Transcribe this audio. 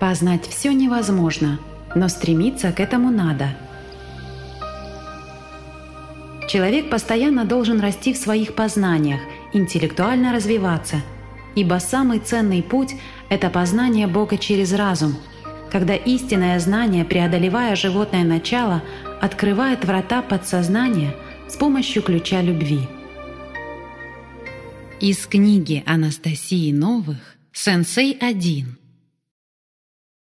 Познать все невозможно, но стремиться к этому надо. Человек постоянно должен расти в своих познаниях, интеллектуально развиваться, ибо самый ценный путь – это познание Бога через разум, когда истинное знание, преодолевая животное начало, открывает врата подсознания с помощью ключа любви. Из книги Анастасии Новых «Сенсей 1»